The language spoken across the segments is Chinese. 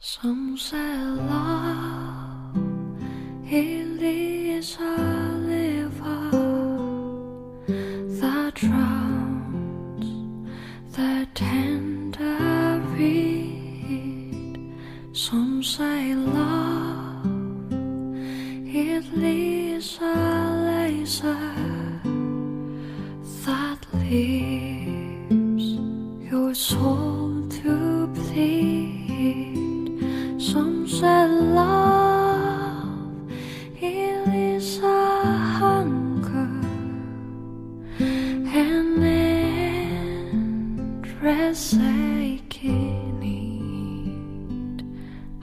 Some say love it is a river that drowns the tender reed. Some say love it is a laser that leaves your soul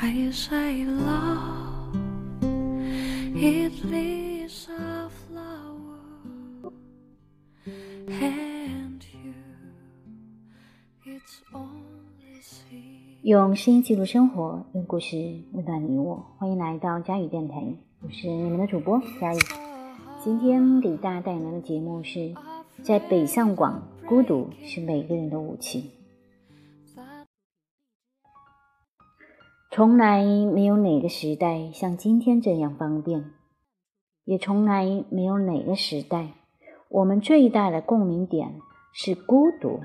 I say love it is a flower and you it's only see 用声音记录生活，用故事温暖你我。欢迎来到佳语电台，我是你们的主播佳语。今天给大家带来的节目是：在北上广，孤独是每个人的武器。从来没有哪个时代像今天这样方便，也从来没有哪个时代，我们最大的共鸣点是孤独。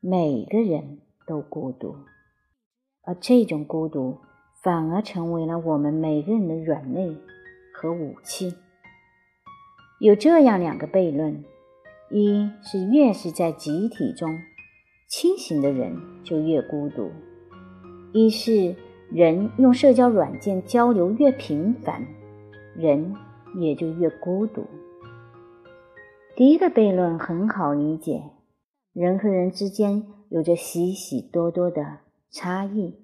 每个人都孤独。而这种孤独反而成为了我们每个人的软肋和武器。有这样两个悖论：一是越是在集体中清醒的人就越孤独；一是人用社交软件交流越频繁，人也就越孤独。第一个悖论很好理解，人和人之间有着许许多多的。差异，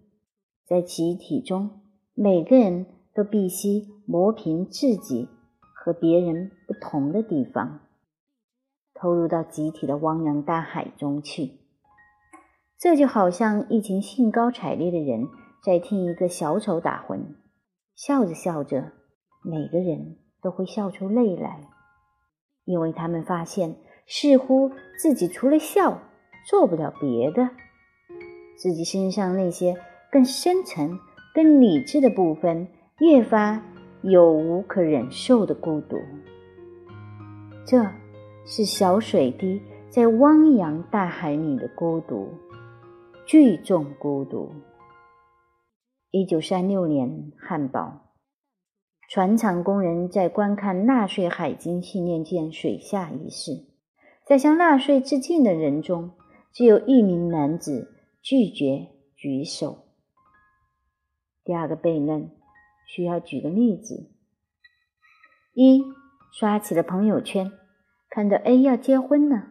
在集体中，每个人都必须磨平自己和别人不同的地方，投入到集体的汪洋大海中去。这就好像一群兴高采烈的人在听一个小丑打魂，笑着笑着，每个人都会笑出泪来，因为他们发现，似乎自己除了笑，做不了别的。自己身上那些更深沉、更理智的部分，越发有无可忍受的孤独。这是小水滴在汪洋大海里的孤独，聚众孤独。一九三六年，汉堡，船厂工人在观看纳粹海军训练舰水下仪式，在向纳粹致敬的人中，只有一名男子。拒绝举手。第二个悖论需要举个例子：一刷起了朋友圈，看到 A 要结婚了，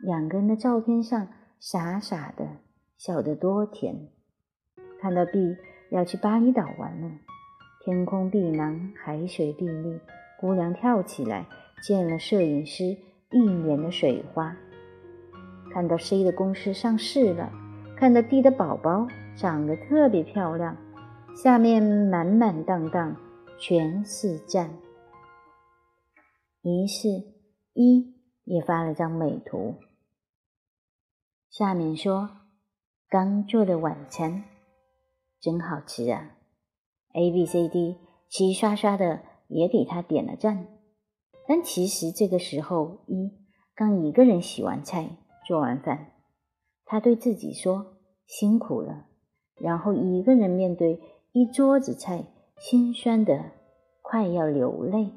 两个人的照片上傻傻的笑得多甜；看到 B 要去巴厘岛玩了，天空碧蓝，海水碧绿，姑娘跳起来，溅了摄影师一脸的水花；看到 C 的公司上市了。看到 D 的宝宝长得特别漂亮，下面满满当当全是赞。于是，一也发了张美图，下面说：“刚做的晚餐真好吃啊！”A、B、C、D 齐刷刷的也给他点了赞。但其实这个时候，一刚一个人洗完菜，做完饭。他对自己说：“辛苦了。”然后一个人面对一桌子菜，心酸的快要流泪。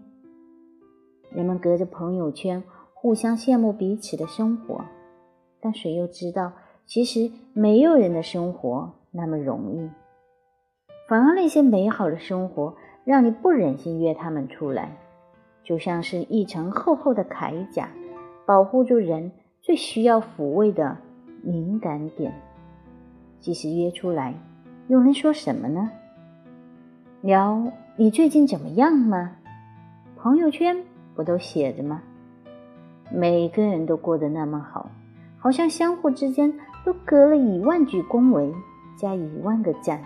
人们隔着朋友圈互相羡慕彼此的生活，但谁又知道，其实没有人的生活那么容易。反而那些美好的生活，让你不忍心约他们出来，就像是一层厚厚的铠甲，保护住人最需要抚慰的。敏感点，即使约出来，又能说什么呢？聊你最近怎么样吗？朋友圈不都写着吗？每个人都过得那么好，好像相互之间都隔了一万句恭维加一万个赞。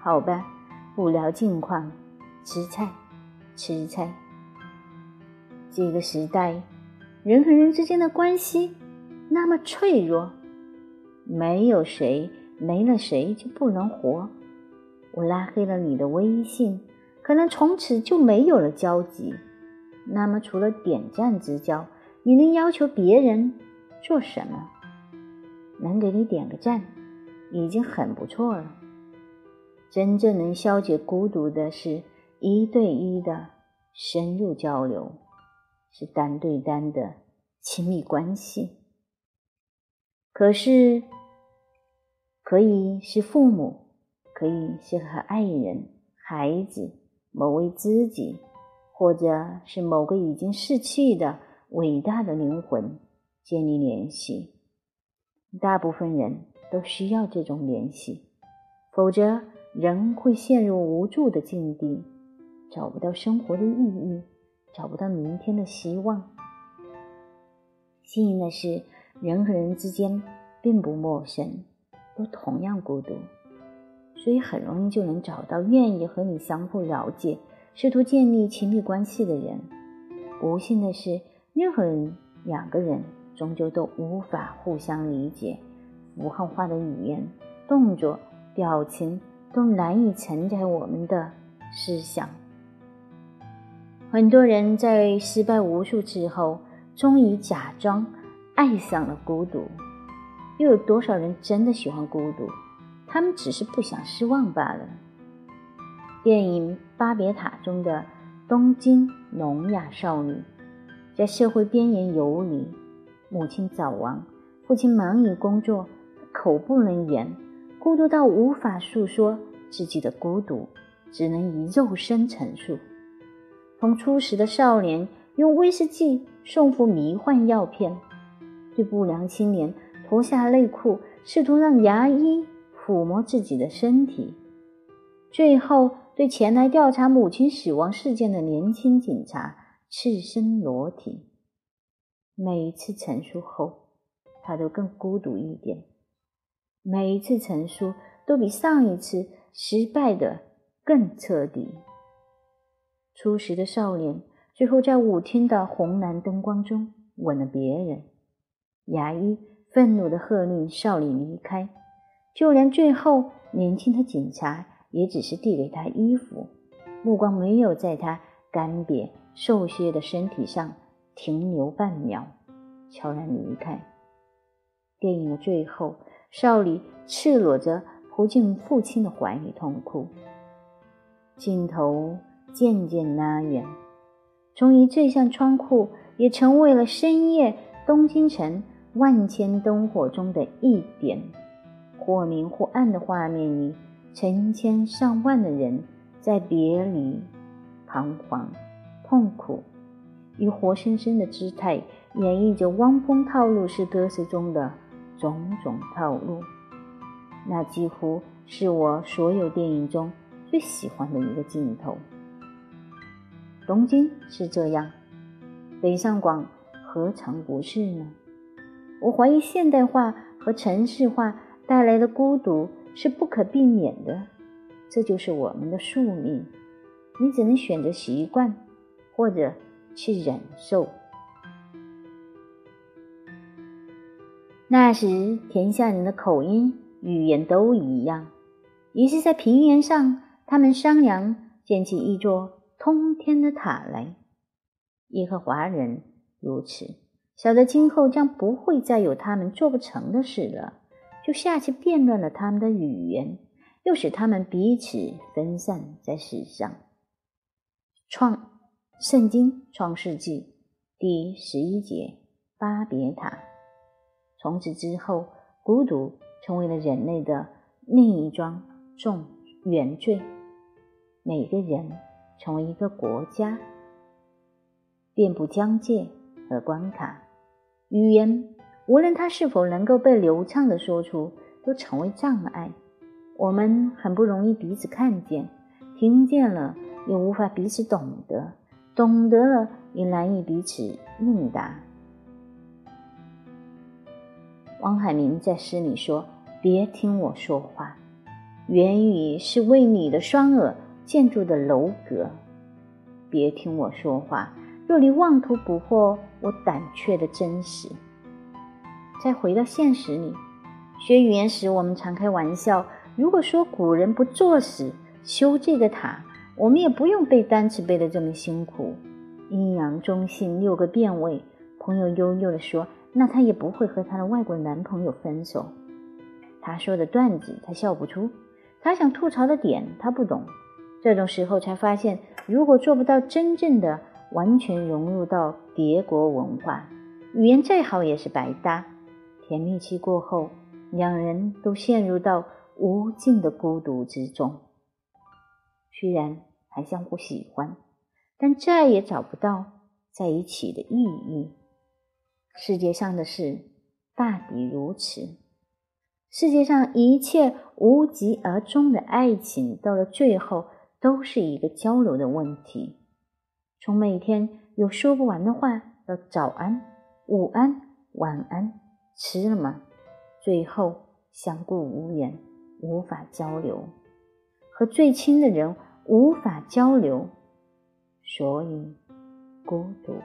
好吧，不聊近况，吃菜，吃菜。这个时代，人和人之间的关系。那么脆弱，没有谁没了谁就不能活。我拉黑了你的微信，可能从此就没有了交集。那么，除了点赞之交，你能要求别人做什么？能给你点个赞，已经很不错了。真正能消解孤独的是一对一的深入交流，是单对单的亲密关系。可是，可以是父母，可以是和爱人、孩子、某位知己。或者是某个已经逝去的伟大的灵魂建立联系，大部分人都需要这种联系，否则人会陷入无助的境地，找不到生活的意义，找不到明天的希望。幸运的是，人和人之间并不陌生，都同样孤独，所以很容易就能找到愿意和你相互了解。试图建立亲密关系的人，不幸的是，任何人两个人终究都无法互相理解。符号化的语言、动作、表情都难以承载我们的思想。很多人在失败无数次后，终于假装爱上了孤独。又有多少人真的喜欢孤独？他们只是不想失望罢了。电影《巴别塔》中的东京聋哑少女，在社会边缘游离，母亲早亡，父亲忙于工作，口不能言，孤独到无法诉说自己的孤独，只能以肉身陈述。从初识的少年用威士忌送服迷幻药片，对不良青年脱下内裤，试图让牙医抚摸自己的身体，最后。对前来调查母亲死亡事件的年轻警察赤身裸体，每一次陈述后，他都更孤独一点。每一次陈述都比上一次失败的更彻底。初识的少年最后在舞厅的红蓝灯光中吻了别人，牙医愤怒地喝令少女离开，就连最后年轻的警察。也只是递给他衣服，目光没有在他干瘪瘦削的身体上停留半秒，悄然离开。电影的最后，少女赤裸着扑进父亲的怀里痛哭。镜头渐渐拉远，从一最像窗户，也成为了深夜东京城万千灯火中的一点，或明或暗的画面里。成千上万的人在别离、彷徨、痛苦，以活生生的姿态演绎着汪峰套路式歌词中的种种套路。那几乎是我所有电影中最喜欢的一个镜头。东京是这样，北上广何尝不是呢？我怀疑现代化和城市化带来的孤独。是不可避免的，这就是我们的宿命。你只能选择习惯，或者去忍受。那时，天下人的口音、语言都一样，于是，在平原上，他们商量建起一座通天的塔来。耶和华人如此，晓得今后将不会再有他们做不成的事了。就下去变乱了他们的语言，又使他们彼此分散在世上。创圣经创世纪第十一节巴别塔。从此之后，孤独成为了人类的另一桩重原罪。每个人成为一个国家，遍布疆界和关卡，语言。无论它是否能够被流畅的说出，都成为障碍。我们很不容易彼此看见，听见了又无法彼此懂得，懂得了也难以彼此应答。汪海明在诗里说：“别听我说话，言语是为你的双耳建筑的楼阁。别听我说话，若你妄图捕获我胆怯的真实。”再回到现实里，学语言时，我们常开玩笑，如果说古人不作死修这个塔，我们也不用背单词背得这么辛苦。阴阳中性六个变位，朋友悠悠地说：“那她也不会和她的外国男朋友分手。”他说的段子，他笑不出；他想吐槽的点，他不懂。这种时候才发现，如果做不到真正的完全融入到别国文化，语言再好也是白搭。甜蜜期过后，两人都陷入到无尽的孤独之中。虽然还相互喜欢，但再也找不到在一起的意义。世界上的事大抵如此。世界上一切无疾而终的爱情，到了最后都是一个交流的问题。从每天有说不完的话，到早安、午安、晚安，吃了吗？最后相顾无言，无法交流，和最亲的人无法交流，所以孤独。